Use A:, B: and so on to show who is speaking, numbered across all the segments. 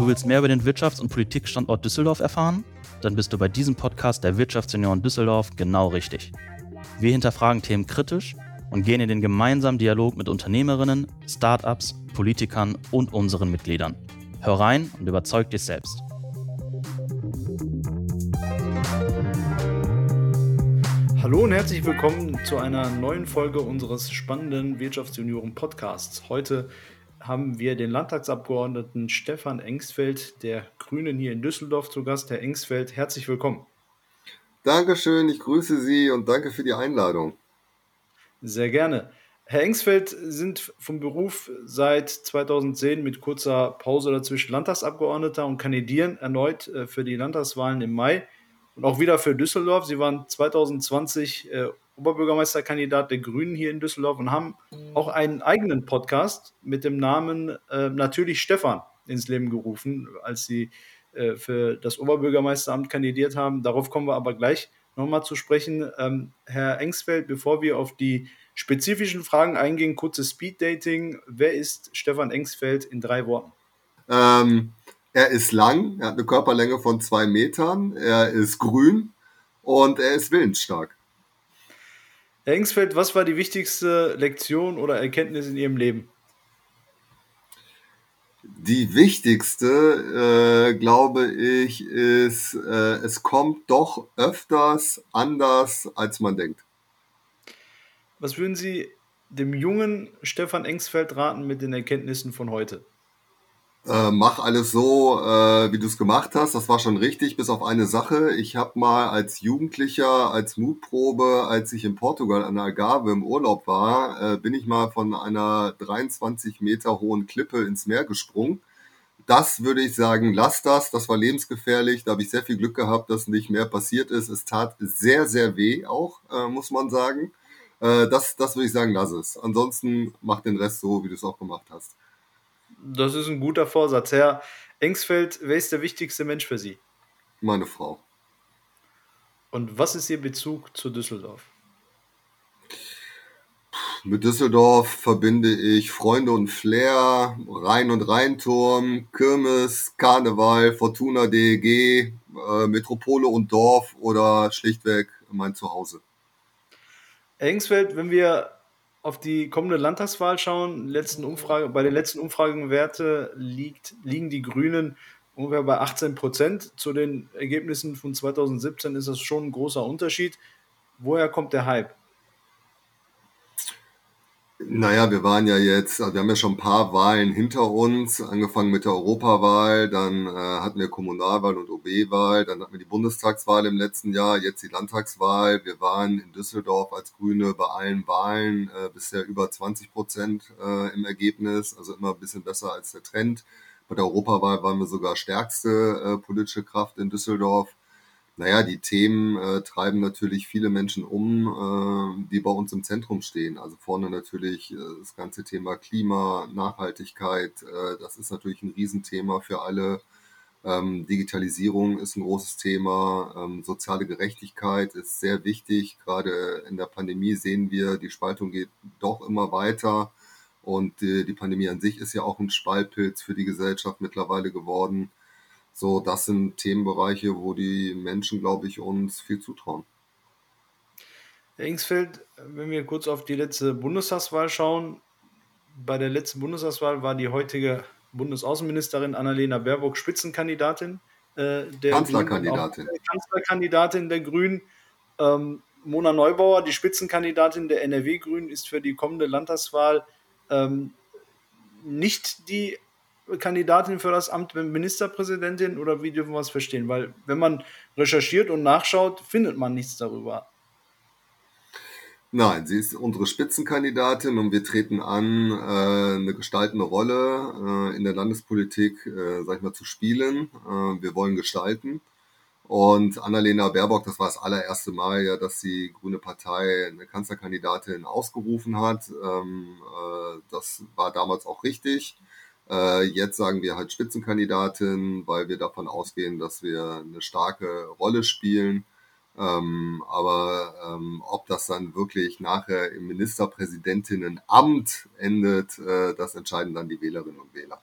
A: Du willst mehr über den Wirtschafts- und Politikstandort Düsseldorf erfahren? Dann bist du bei diesem Podcast der Wirtschaftsunion Düsseldorf genau richtig. Wir hinterfragen Themen kritisch und gehen in den gemeinsamen Dialog mit Unternehmerinnen, Startups, Politikern und unseren Mitgliedern. Hör rein und überzeug dich selbst.
B: Hallo und herzlich willkommen zu einer neuen Folge unseres spannenden Wirtschaftsjunioren Podcasts. Heute haben wir den Landtagsabgeordneten Stefan Engsfeld der Grünen hier in Düsseldorf zu Gast. Herr Engsfeld, herzlich willkommen.
C: Dankeschön, ich grüße Sie und danke für die Einladung.
B: Sehr gerne. Herr Engsfeld sind vom Beruf seit 2010 mit kurzer Pause dazwischen Landtagsabgeordneter und kandidieren erneut äh, für die Landtagswahlen im Mai und auch wieder für Düsseldorf. Sie waren 2020 äh, Oberbürgermeisterkandidat der Grünen hier in Düsseldorf und haben auch einen eigenen Podcast mit dem Namen äh, Natürlich Stefan ins Leben gerufen, als sie äh, für das Oberbürgermeisteramt kandidiert haben. Darauf kommen wir aber gleich nochmal zu sprechen. Ähm, Herr Engsfeld, bevor wir auf die spezifischen Fragen eingehen, kurzes Speed-Dating. Wer ist Stefan Engsfeld in drei Worten?
C: Ähm, er ist lang, er hat eine Körperlänge von zwei Metern, er ist grün und er ist willensstark.
B: Herr Engsfeld, was war die wichtigste Lektion oder Erkenntnis in Ihrem Leben?
C: Die wichtigste, äh, glaube ich, ist, äh, es kommt doch öfters anders, als man denkt.
B: Was würden Sie dem jungen Stefan Engsfeld raten mit den Erkenntnissen von heute?
C: Äh, mach alles so, äh, wie du es gemacht hast. Das war schon richtig, bis auf eine Sache. Ich habe mal als Jugendlicher, als Mutprobe, als ich in Portugal an der Algarve im Urlaub war, äh, bin ich mal von einer 23 Meter hohen Klippe ins Meer gesprungen. Das würde ich sagen, lass das. Das war lebensgefährlich. Da habe ich sehr viel Glück gehabt, dass nicht mehr passiert ist. Es tat sehr, sehr weh auch, äh, muss man sagen. Äh, das, das würde ich sagen, lass es. Ansonsten mach den Rest so, wie du es auch gemacht hast.
B: Das ist ein guter Vorsatz. Herr Engsfeld, wer ist der wichtigste Mensch für Sie?
C: Meine Frau.
B: Und was ist Ihr Bezug zu Düsseldorf?
C: Mit Düsseldorf verbinde ich Freunde und Flair, Rhein- und Rheinturm, Kirmes, Karneval, Fortuna DEG, äh, Metropole und Dorf oder schlichtweg mein Zuhause.
B: Engsfeld, wenn wir auf die kommende Landtagswahl schauen, letzten Umfrage, bei den letzten Umfragenwerte liegt, liegen die Grünen ungefähr bei 18 Prozent. Zu den Ergebnissen von 2017 ist das schon ein großer Unterschied. Woher kommt der Hype?
C: Naja, wir waren ja jetzt, also wir haben ja schon ein paar Wahlen hinter uns, angefangen mit der Europawahl, dann äh, hatten wir Kommunalwahl und OB-Wahl, dann hatten wir die Bundestagswahl im letzten Jahr, jetzt die Landtagswahl. Wir waren in Düsseldorf als Grüne bei allen Wahlen äh, bisher über 20 Prozent äh, im Ergebnis, also immer ein bisschen besser als der Trend. Bei der Europawahl waren wir sogar stärkste äh, politische Kraft in Düsseldorf naja, die Themen äh, treiben natürlich viele Menschen um, äh, die bei uns im Zentrum stehen. Also vorne natürlich äh, das ganze Thema Klima, Nachhaltigkeit, äh, das ist natürlich ein Riesenthema für alle. Ähm, Digitalisierung ist ein großes Thema, ähm, soziale Gerechtigkeit ist sehr wichtig. Gerade in der Pandemie sehen wir, die Spaltung geht doch immer weiter. Und die, die Pandemie an sich ist ja auch ein Spaltpilz für die Gesellschaft mittlerweile geworden. So, das sind Themenbereiche, wo die Menschen, glaube ich, uns viel zutrauen.
B: Herr Ingsfeld, wenn wir kurz auf die letzte Bundestagswahl schauen, bei der letzten Bundestagswahl war die heutige Bundesaußenministerin Annalena Baerbock Spitzenkandidatin
C: äh, der Kanzlerkandidatin.
B: Grünen, Kanzlerkandidatin der Grünen. Ähm, Mona Neubauer, die Spitzenkandidatin der NRW-Grünen, ist für die kommende Landtagswahl ähm, nicht die Kandidatin für das Amt Ministerpräsidentin oder wie dürfen wir es verstehen? Weil wenn man recherchiert und nachschaut, findet man nichts darüber.
C: Nein, sie ist unsere Spitzenkandidatin und wir treten an, äh, eine gestaltende Rolle äh, in der Landespolitik, äh, sag ich mal, zu spielen. Wir wollen gestalten. Und Annalena Baerbock, das war das allererste Mal ja, dass die Grüne Partei eine Kanzlerkandidatin ausgerufen hat. Ähm, äh, das war damals auch richtig. Äh, jetzt sagen wir halt Spitzenkandidatin, weil wir davon ausgehen, dass wir eine starke Rolle spielen. Ähm, aber ähm, ob das dann wirklich nachher im Ministerpräsidentinnenamt endet, äh, das entscheiden dann die Wählerinnen und Wähler.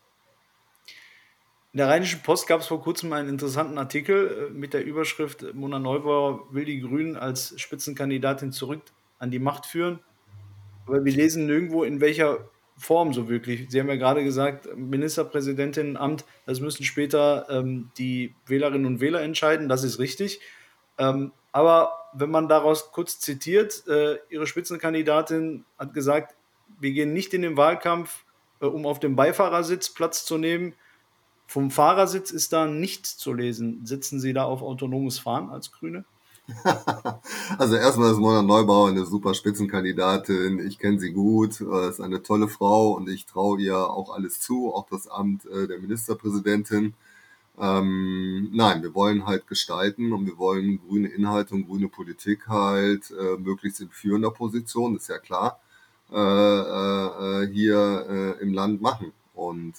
B: In der Rheinischen Post gab es vor kurzem einen interessanten Artikel äh, mit der Überschrift Mona Neubauer will die Grünen als Spitzenkandidatin zurück an die Macht führen. Aber wir lesen nirgendwo, in welcher Form so wirklich. Sie haben ja gerade gesagt, Ministerpräsidentinnenamt, das müssen später ähm, die Wählerinnen und Wähler entscheiden, das ist richtig. Ähm, aber wenn man daraus kurz zitiert, äh, Ihre Spitzenkandidatin hat gesagt, wir gehen nicht in den Wahlkampf, äh, um auf dem Beifahrersitz Platz zu nehmen. Vom Fahrersitz ist da nichts zu lesen. Sitzen Sie da auf autonomes Fahren als Grüne?
C: also erstmal ist Mona Neubauer eine super Spitzenkandidatin. Ich kenne sie gut, äh, ist eine tolle Frau und ich traue ihr auch alles zu, auch das Amt äh, der Ministerpräsidentin. Ähm, nein, wir wollen halt gestalten und wir wollen grüne Inhalte und grüne Politik halt äh, möglichst in führender Position, ist ja klar, äh, äh, hier äh, im Land machen. Und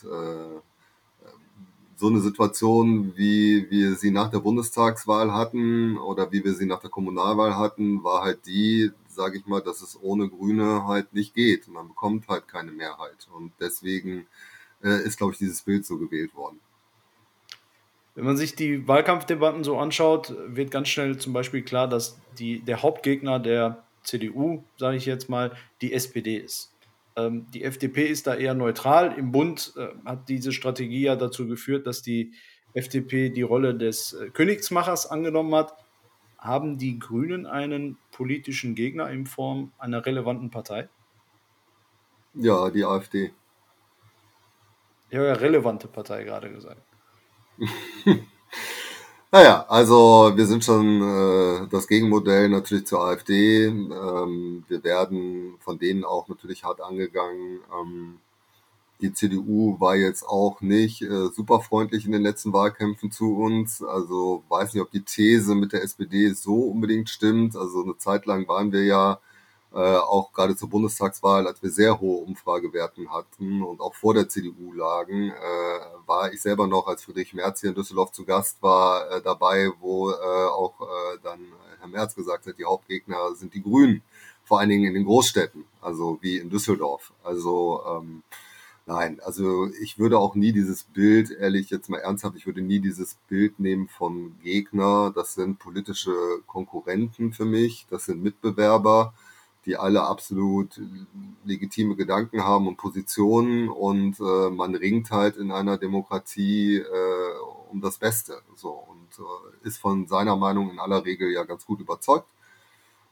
C: so eine Situation, wie wir sie nach der Bundestagswahl hatten oder wie wir sie nach der Kommunalwahl hatten, war halt die, sage ich mal, dass es ohne Grüne halt nicht geht. Man bekommt halt keine Mehrheit. Und deswegen äh, ist, glaube ich, dieses Bild so gewählt worden.
B: Wenn man sich die Wahlkampfdebatten so anschaut, wird ganz schnell zum Beispiel klar, dass die, der Hauptgegner der CDU, sage ich jetzt mal, die SPD ist. Ähm, die FDP ist da eher neutral. Im Bund äh, hat diese Strategie ja dazu geführt, dass die FDP die Rolle des äh, Königsmachers angenommen hat. Haben die Grünen einen politischen Gegner in Form einer relevanten Partei?
C: Ja, die AfD.
B: Ja, ja, relevante Partei gerade gesagt.
C: Naja, also wir sind schon äh, das Gegenmodell natürlich zur AfD. Ähm, wir werden von denen auch natürlich hart angegangen. Ähm, die CDU war jetzt auch nicht äh, super freundlich in den letzten Wahlkämpfen zu uns. Also weiß nicht, ob die These mit der SPD so unbedingt stimmt. Also eine Zeit lang waren wir ja auch gerade zur Bundestagswahl, als wir sehr hohe Umfragewerten hatten und auch vor der CDU lagen, äh, war ich selber noch, als Friedrich Merz hier in Düsseldorf zu Gast war, äh, dabei, wo äh, auch äh, dann Herr Merz gesagt hat, die Hauptgegner sind die Grünen, vor allen Dingen in den Großstädten, also wie in Düsseldorf. Also ähm, Nein, also ich würde auch nie dieses Bild, ehrlich jetzt mal ernsthaft, ich würde nie dieses Bild nehmen von Gegner. Das sind politische Konkurrenten für mich, das sind Mitbewerber die alle absolut legitime Gedanken haben und Positionen und äh, man ringt halt in einer Demokratie äh, um das Beste so und äh, ist von seiner Meinung in aller Regel ja ganz gut überzeugt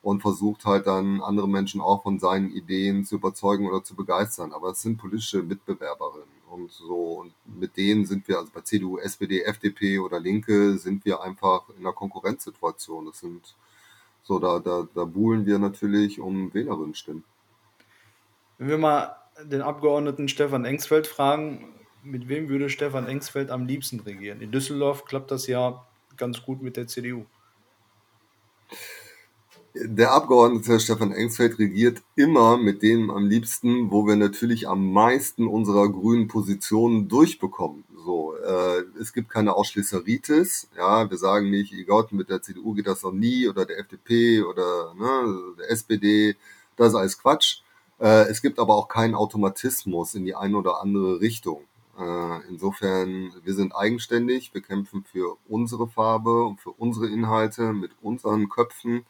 C: und versucht halt dann andere Menschen auch von seinen Ideen zu überzeugen oder zu begeistern. Aber es sind politische Mitbewerberinnen und so und mit denen sind wir, also bei CDU, SPD, FDP oder Linke, sind wir einfach in einer Konkurrenzsituation. Das sind so, da, da, da buhlen wir natürlich um Wählerinnenstimmen.
B: Wenn wir mal den Abgeordneten Stefan Engsfeld fragen, mit wem würde Stefan Engsfeld am liebsten regieren? In Düsseldorf klappt das ja ganz gut mit der CDU.
C: Der Abgeordnete Stefan Engsfeld regiert immer mit denen am liebsten, wo wir natürlich am meisten unserer grünen Positionen durchbekommen. So, äh, es gibt keine Ausschließeritis. Ja, wir sagen nicht, egal, mit der CDU geht das noch nie oder der FDP oder ne, der SPD. Das ist alles Quatsch. Äh, es gibt aber auch keinen Automatismus in die eine oder andere Richtung. Äh, insofern, wir sind eigenständig, wir kämpfen für unsere Farbe und für unsere Inhalte mit unseren Köpfen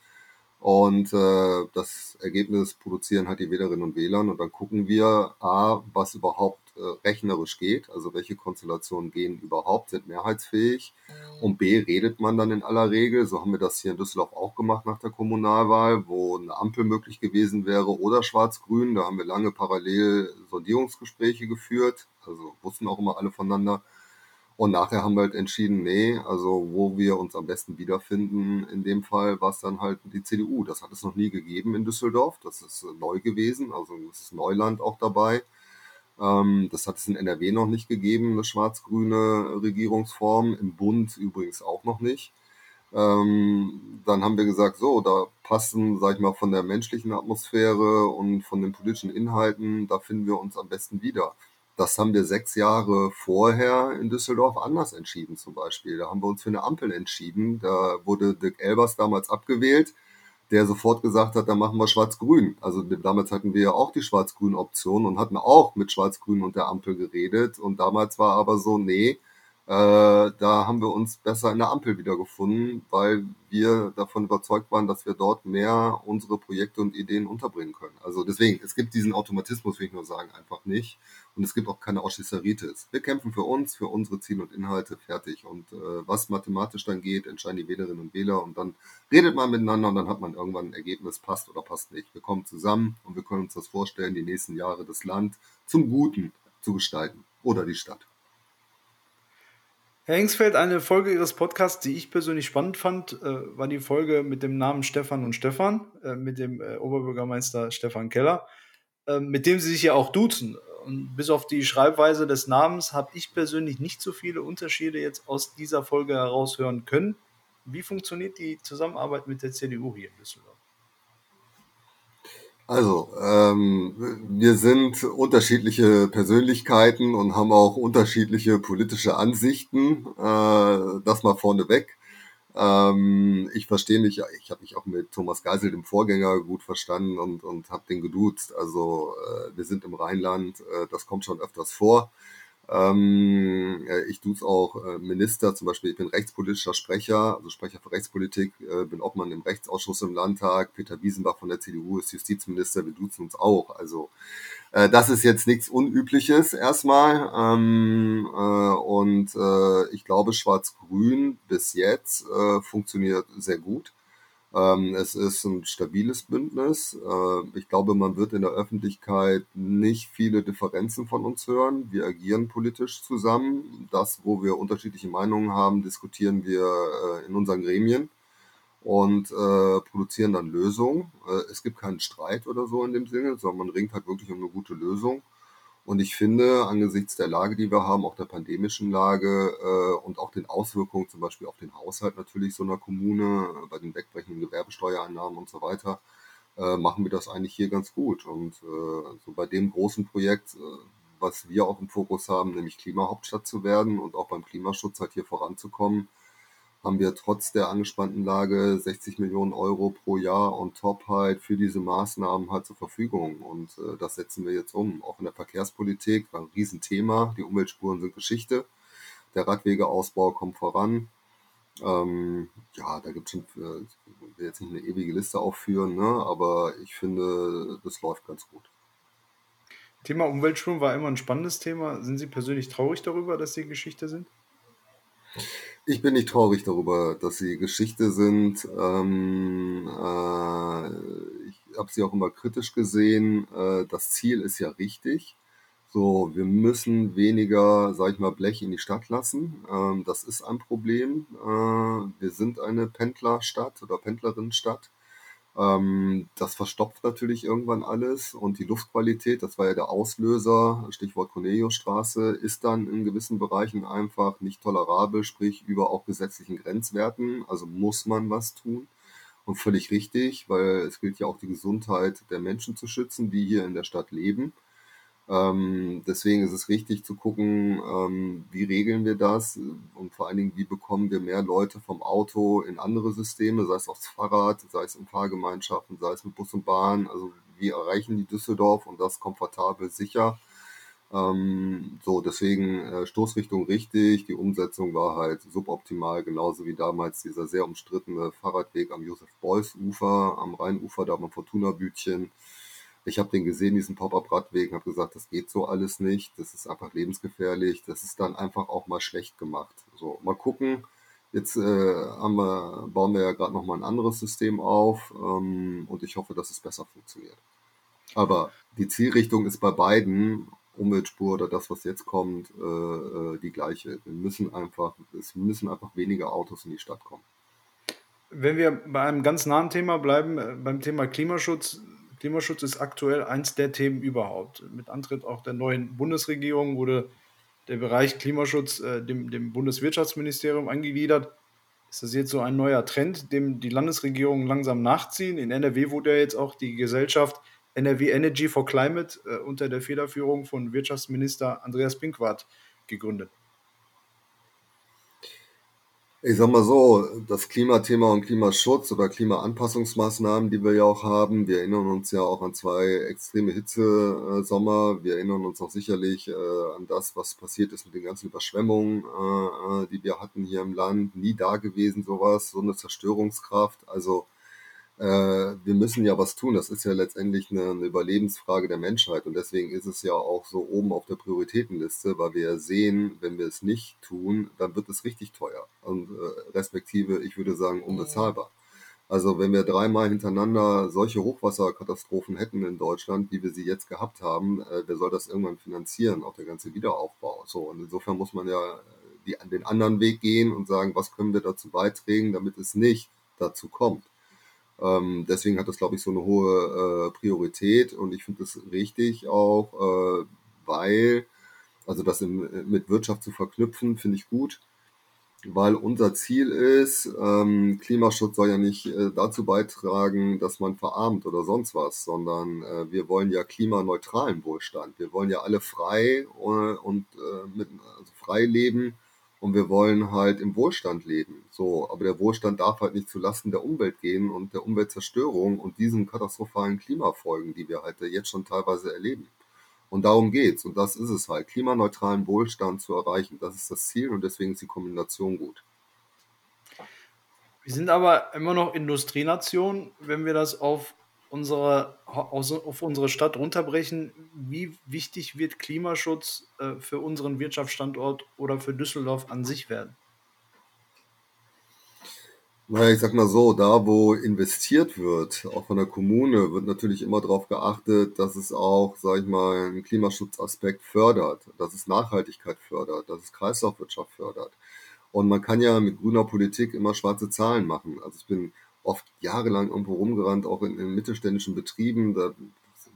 C: und äh, das Ergebnis produzieren halt die Wählerinnen und Wähler. Und dann gucken wir, A, was überhaupt äh, rechnerisch geht, also welche Konstellationen gehen überhaupt, sind mehrheitsfähig. Mhm. Und B, redet man dann in aller Regel, so haben wir das hier in Düsseldorf auch gemacht nach der Kommunalwahl, wo eine Ampel möglich gewesen wäre oder Schwarz-Grün. Da haben wir lange parallel Sondierungsgespräche geführt, also wussten auch immer alle voneinander. Und nachher haben wir halt entschieden, nee, also wo wir uns am besten wiederfinden, in dem Fall war es dann halt die CDU. Das hat es noch nie gegeben in Düsseldorf. Das ist äh, neu gewesen, also es ist Neuland auch dabei. Ähm, das hat es in NRW noch nicht gegeben, eine schwarz-grüne Regierungsform, im Bund übrigens auch noch nicht. Ähm, dann haben wir gesagt, so, da passen, sag ich mal, von der menschlichen Atmosphäre und von den politischen Inhalten, da finden wir uns am besten wieder. Das haben wir sechs Jahre vorher in Düsseldorf anders entschieden zum Beispiel. Da haben wir uns für eine Ampel entschieden. Da wurde Dirk Elbers damals abgewählt, der sofort gesagt hat, dann machen wir Schwarz-Grün. Also damals hatten wir ja auch die Schwarz-Grün-Option und hatten auch mit Schwarz-Grün und der Ampel geredet. Und damals war aber so, nee, Äh, da haben wir uns besser in der Ampel wiedergefunden, weil wir davon überzeugt waren, dass wir dort mehr unsere Projekte und Ideen unterbringen können. Also deswegen, es gibt diesen Automatismus, will ich nur sagen, einfach nicht. Und es gibt auch keine Auschisseritis. Wir kämpfen für uns, für unsere Ziele und Inhalte, fertig. Und äh, was mathematisch dann geht, entscheiden die Wählerinnen und Wähler und dann redet man miteinander und dann hat man irgendwann ein Ergebnis, passt oder passt nicht. Wir kommen zusammen und wir können uns das vorstellen, die nächsten Jahre das Land zum Guten zu gestalten oder die Stadt.
B: Herr Engsfeld, eine Folge Ihres Podcasts, die ich persönlich spannend fand, äh, war die Folge mit dem Namen Stefan und Stefan, äh, mit dem äh, Oberbürgermeister Stefan Keller, mit dem Sie sich ja auch duzen. Und bis auf die Schreibweise des Namens habe ich persönlich nicht so viele Unterschiede jetzt aus dieser Folge heraushören können. Wie funktioniert die Zusammenarbeit mit der CDU hier in Düsseldorf?
C: Also, ähm, wir sind unterschiedliche Persönlichkeiten und haben auch unterschiedliche politische Ansichten. Äh, das mal vorneweg. Ähm, ich verstehe mich, ich habe mich auch mit Thomas Geisel, dem Vorgänger, gut verstanden und, und habe den geduzt. Also, äh, wir sind im Rheinland, äh, das kommt schon öfters vor. Ähm, ich tue es auch äh, Minister, zum Beispiel, ich bin rechtspolitischer Sprecher, also Sprecher für Rechtspolitik, äh, bin Obmann im Rechtsausschuss im Landtag, Peter Wiesenbach von der CDU ist Justizminister, wir duzen uns auch. Also äh, das ist jetzt nichts Unübliches erstmal. Ähm, äh, und äh, ich glaube, Schwarz-Grün bis jetzt äh, funktioniert sehr gut. Ähm, es ist ein stabiles Bündnis. Äh, ich glaube, man wird in der Öffentlichkeit nicht viele Differenzen von uns hören. Wir agieren politisch zusammen. Das, wo wir unterschiedliche Meinungen haben, diskutieren wir äh, in unseren Gremien und äh, produzieren dann Lösungen. Äh, es gibt keinen Streit oder so in dem Sinne, sondern man ringt halt wirklich um eine gute Lösung. Und ich finde, angesichts der Lage, die wir haben, auch der pandemischen Lage äh, und auch den Auswirkungen zum Beispiel auf den Haushalt natürlich so einer Kommune, äh, bei den wegbrechenden Gewerbesteuereinnahmen und so weiter, äh, machen wir das eigentlich hier ganz gut. Und äh, so bei dem großen Projekt, äh, was wir auch im Fokus haben, nämlich Klimahauptstadt zu werden und auch beim Klimaschutz halt hier voranzukommen, haben wir trotz der angespannten Lage 60 Millionen Euro pro Jahr on top halt für diese Maßnahmen halt zur Verfügung. Und äh, das setzen wir jetzt um. Auch in der Verkehrspolitik war ein Riesenthema. Die Umweltspuren sind Geschichte. Der Radwegeausbau kommt voran. Ähm, ja, da gibt es äh, ich jetzt nicht eine ewige Liste aufführen, ne? aber ich finde, das läuft ganz gut.
B: Thema Umweltspuren war immer ein spannendes Thema. Sind Sie persönlich traurig darüber, dass Sie Geschichte sind?
C: Ich bin nicht traurig darüber, dass sie Geschichte sind. Ähm, äh, ich habe sie auch immer kritisch gesehen. Äh, das Ziel ist ja richtig. So, wir müssen weniger, sag ich mal, Blech in die Stadt lassen. Ähm, das ist ein Problem. Äh, wir sind eine Pendlerstadt oder Pendlerinnenstadt. Ähm, das verstopft natürlich irgendwann alles und die Luftqualität, das war ja der Auslöser, Stichwort Corneliusstraße, ist dann in gewissen Bereichen einfach nicht tolerabel, sprich über auch gesetzlichen Grenzwerten. Also muss man was tun. Und völlig richtig, weil es gilt ja auch die Gesundheit der Menschen zu schützen, die hier in der Stadt leben. Ähm, deswegen ist es richtig zu gucken, ähm, wie regeln wir das und vor allen Dingen, wie bekommen wir mehr Leute vom Auto in andere Systeme, sei es aufs Fahrrad, sei es in Fahrgemeinschaften, sei es mit Bus und Bahn. Also wie erreichen die Düsseldorf und das komfortabel, sicher. Ähm, so, deswegen äh, Stoßrichtung richtig, die Umsetzung war halt suboptimal, genauso wie damals dieser sehr umstrittene Fahrradweg am Josef-Beuys-Ufer, am Rheinufer, da am Fortuna-Bütchen. Ich habe den gesehen, diesen Pop-up-Radweg, habe gesagt, das geht so alles nicht, das ist einfach lebensgefährlich, das ist dann einfach auch mal schlecht gemacht. So, mal gucken. Jetzt äh, wir, bauen wir ja gerade noch mal ein anderes System auf ähm, und ich hoffe, dass es besser funktioniert. Aber die Zielrichtung ist bei beiden Umweltspur oder das, was jetzt kommt, äh, äh die gleiche. Wir müssen einfach, es müssen einfach weniger Autos in die Stadt kommen.
B: Wenn wir bei einem ganz nahen Thema bleiben, äh, beim Thema Klimaschutz, Klimaschutz ist aktuell eins der Themen überhaupt. Mit Antritt auch der neuen Bundesregierung wurde der Bereich Klimaschutz äh, dem, dem Bundeswirtschaftsministerium angegliedert. Ist das jetzt so ein neuer Trend, dem die Landesregierungen langsam nachziehen? In NRW wurde ja jetzt auch die Gesellschaft NRW Energy for Climate äh, unter der Federführung von Wirtschaftsminister Andreas Pinkwart gegründet.
C: Ich sag mal so, das Klimathema und Klimaschutz oder Klimaanpassungsmaßnahmen, die wir ja auch haben, wir erinnern uns ja auch an zwei extreme Hitzesommer. Wir erinnern uns auch sicherlich äh, an das, was passiert ist mit den ganzen Überschwemmungen, äh, äh die wir hatten hier im Land. Nie da gewesen sowas, so eine Zerstörungskraft. Also wir müssen ja was tun. Das ist ja letztendlich eine, eine, Überlebensfrage der Menschheit. Und deswegen ist es ja auch so oben auf der Prioritätenliste, weil wir ja sehen, wenn wir es nicht tun, dann wird es richtig teuer. Und äh, respektive, ich würde sagen, unbezahlbar. Also wenn wir dreimal hintereinander solche Hochwasserkatastrophen hätten in Deutschland, wie wir sie jetzt gehabt haben, äh, wer soll das irgendwann finanzieren, auch der ganze Wiederaufbau. So, und insofern muss man ja die, den anderen Weg gehen und sagen, was können wir dazu beitragen, damit es nicht dazu kommt. Ähm, deswegen hat das, glaube ich, so eine hohe äh, Priorität und ich finde das richtig auch, äh, weil, also das in, mit Wirtschaft zu verknüpfen, finde ich gut, weil unser Ziel ist, ähm, Klimaschutz soll ja nicht äh, dazu beitragen, dass man verarmt oder sonst was, sondern äh, wir wollen ja klimaneutralen Wohlstand. Wir wollen ja alle frei äh, und äh, mit, also frei leben und wir wollen halt im Wohlstand leben. So, aber der Wohlstand darf halt nicht zulasten der Umwelt gehen und der Umweltzerstörung und diesen katastrophalen Klimafolgen, die wir halt jetzt schon teilweise erleben. Und darum geht's. Und das ist es halt, klimaneutralen Wohlstand zu erreichen. Das ist das Ziel und deswegen ist die Kombination gut.
B: Wir sind aber immer noch Industrienation, wenn wir das auf unsere, auf unsere Stadt runterbrechen, wie wichtig wird Klimaschutz äh, für unseren Wirtschaftsstandort oder für Düsseldorf an sich werden?
C: Naja, ich sag mal so, da wo investiert wird, auch von der Kommune, wird natürlich immer darauf geachtet, dass es auch, sag ich mal, einen Klimaschutzaspekt fördert, dass es Nachhaltigkeit fördert, dass es Kreislaufwirtschaft fördert. Und man kann ja mit grüner Politik immer schwarze Zahlen machen. Also ich bin oft jahrelang irgendwo rumgerannt, auch in, in mittelständischen Betrieben. Da,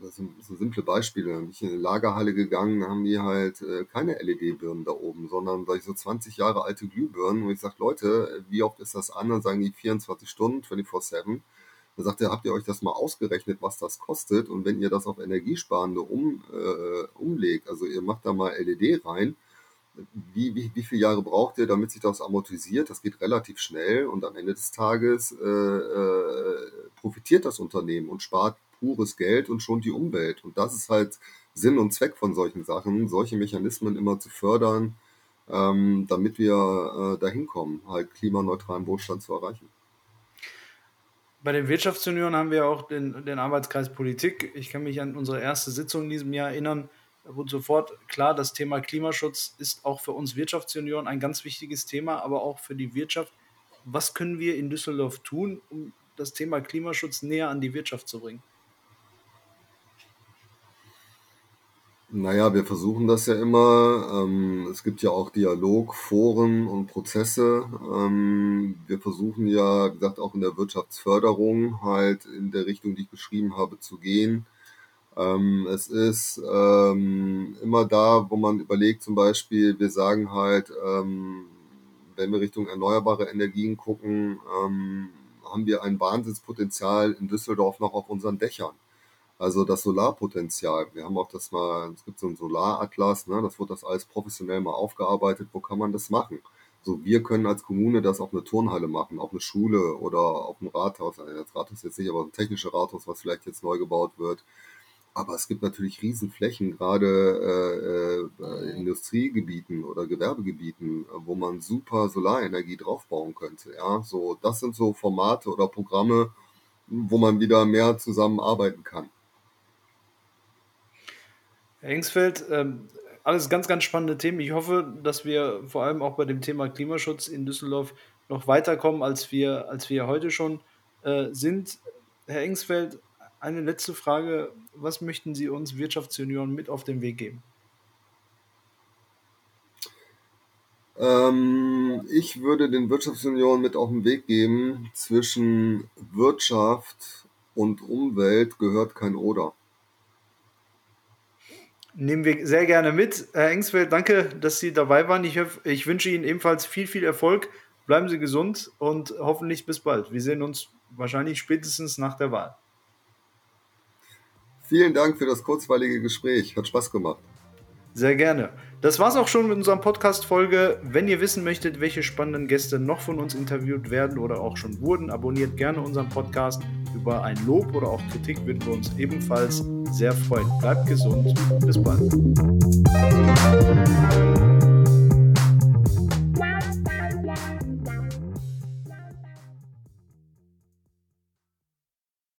C: das sind, das simple Beispiele. Da bin ich in eine Lagerhalle gegangen, da haben die halt äh, keine LED-Birnen da oben, sondern da ich so 20 Jahre alte Glühbirnen, wo ich sage, Leute, wie oft ist das an? Dann sagen die 24 Stunden, 24-7. Da sagt er, habt ihr euch das mal ausgerechnet, was das kostet? Und wenn ihr das auf Energiesparende um, äh, umlegt, also ihr macht da mal LED rein, wie, wie, wie viele Jahre braucht ihr, damit sich das amortisiert? Das geht relativ schnell und am Ende des Tages äh, äh, profitiert das Unternehmen und spart pures Geld und schont die Umwelt. Und das ist halt Sinn und Zweck von solchen Sachen, solche Mechanismen immer zu fördern, ähm, damit wir äh, dahin kommen, halt klimaneutralen Wohlstand zu erreichen.
B: Bei den Wirtschaftsunion haben wir auch den, den Arbeitskreis Politik. Ich kann mich an unsere erste Sitzung in diesem Jahr erinnern wurde sofort klar, das Thema Klimaschutz ist auch für uns Wirtschaftsunion ein ganz wichtiges Thema, aber auch für die Wirtschaft. Was können wir in Düsseldorf tun, um das Thema Klimaschutz näher an die Wirtschaft zu bringen?
C: Naja, wir versuchen das ja immer. Ähm, es gibt ja auch Dialogforen und Prozesse. Ähm, wir versuchen ja, wie gesagt, auch in der Wirtschaftsförderung halt in der Richtung, die ich beschrieben habe, zu gehen. Ähm, es ist ähm, immer da, wo man überlegt, zum Beispiel, wir sagen halt, ähm, wenn wir Richtung erneuerbare Energien gucken, ähm, haben wir ein Wahnsinnspotenzial in Düsseldorf noch auf unseren Dächern. Also das Solarpotenzial. Wir haben auch das mal, es gibt so einen Solaratlas, ne, das wird das alles professionell mal aufgearbeitet. Wo kann man das machen? So, wir können als Kommune das auf eine Turnhalle machen, auf eine Schule oder auf ein Rathaus. Also das Rathaus jetzt nicht, aber ein technisches Rathaus, was vielleicht jetzt neu gebaut wird. Aber es gibt natürlich Riesenflächen, gerade äh, äh, Industriegebieten oder Gewerbegebieten, wo man super Solarenergie draufbauen könnte. Ja, so das sind so Formate oder Programme, wo man wieder mehr zusammenarbeiten kann.
B: Herr Engsfeld, ähm, alles ganz, ganz spannende Themen. Ich hoffe, dass wir vor allem auch bei dem Thema Klimaschutz in Düsseldorf noch weiterkommen, als wir, als wir heute schon äh, sind. Herr Engsfeld, eine letzte Frage. Was möchten Sie uns Wirtschaftsjunioren mit auf den Weg geben?
C: Ähm, ich würde den Wirtschaftsjunioren mit auf den Weg geben, zwischen Wirtschaft und Umwelt gehört kein Oder.
B: Nehmen wir sehr gerne mit. Herr Engsfeld, danke, dass Sie dabei waren. Ich, ich wünsche Ihnen ebenfalls viel, viel Erfolg. Bleiben Sie gesund und hoffentlich bis bald. Wir sehen uns wahrscheinlich spätestens nach der Wahl.
C: Vielen Dank für das kurzweilige Gespräch. Hat Spaß gemacht.
B: Sehr gerne. Das war's auch schon mit unserer Podcast-Folge. Wenn ihr wissen möchtet, welche spannenden Gäste noch von uns interviewt werden oder auch schon wurden, abonniert gerne unseren Podcast. Über ein Lob oder auch Kritik würden wir uns ebenfalls sehr freuen. Bleibt gesund. Bis bald.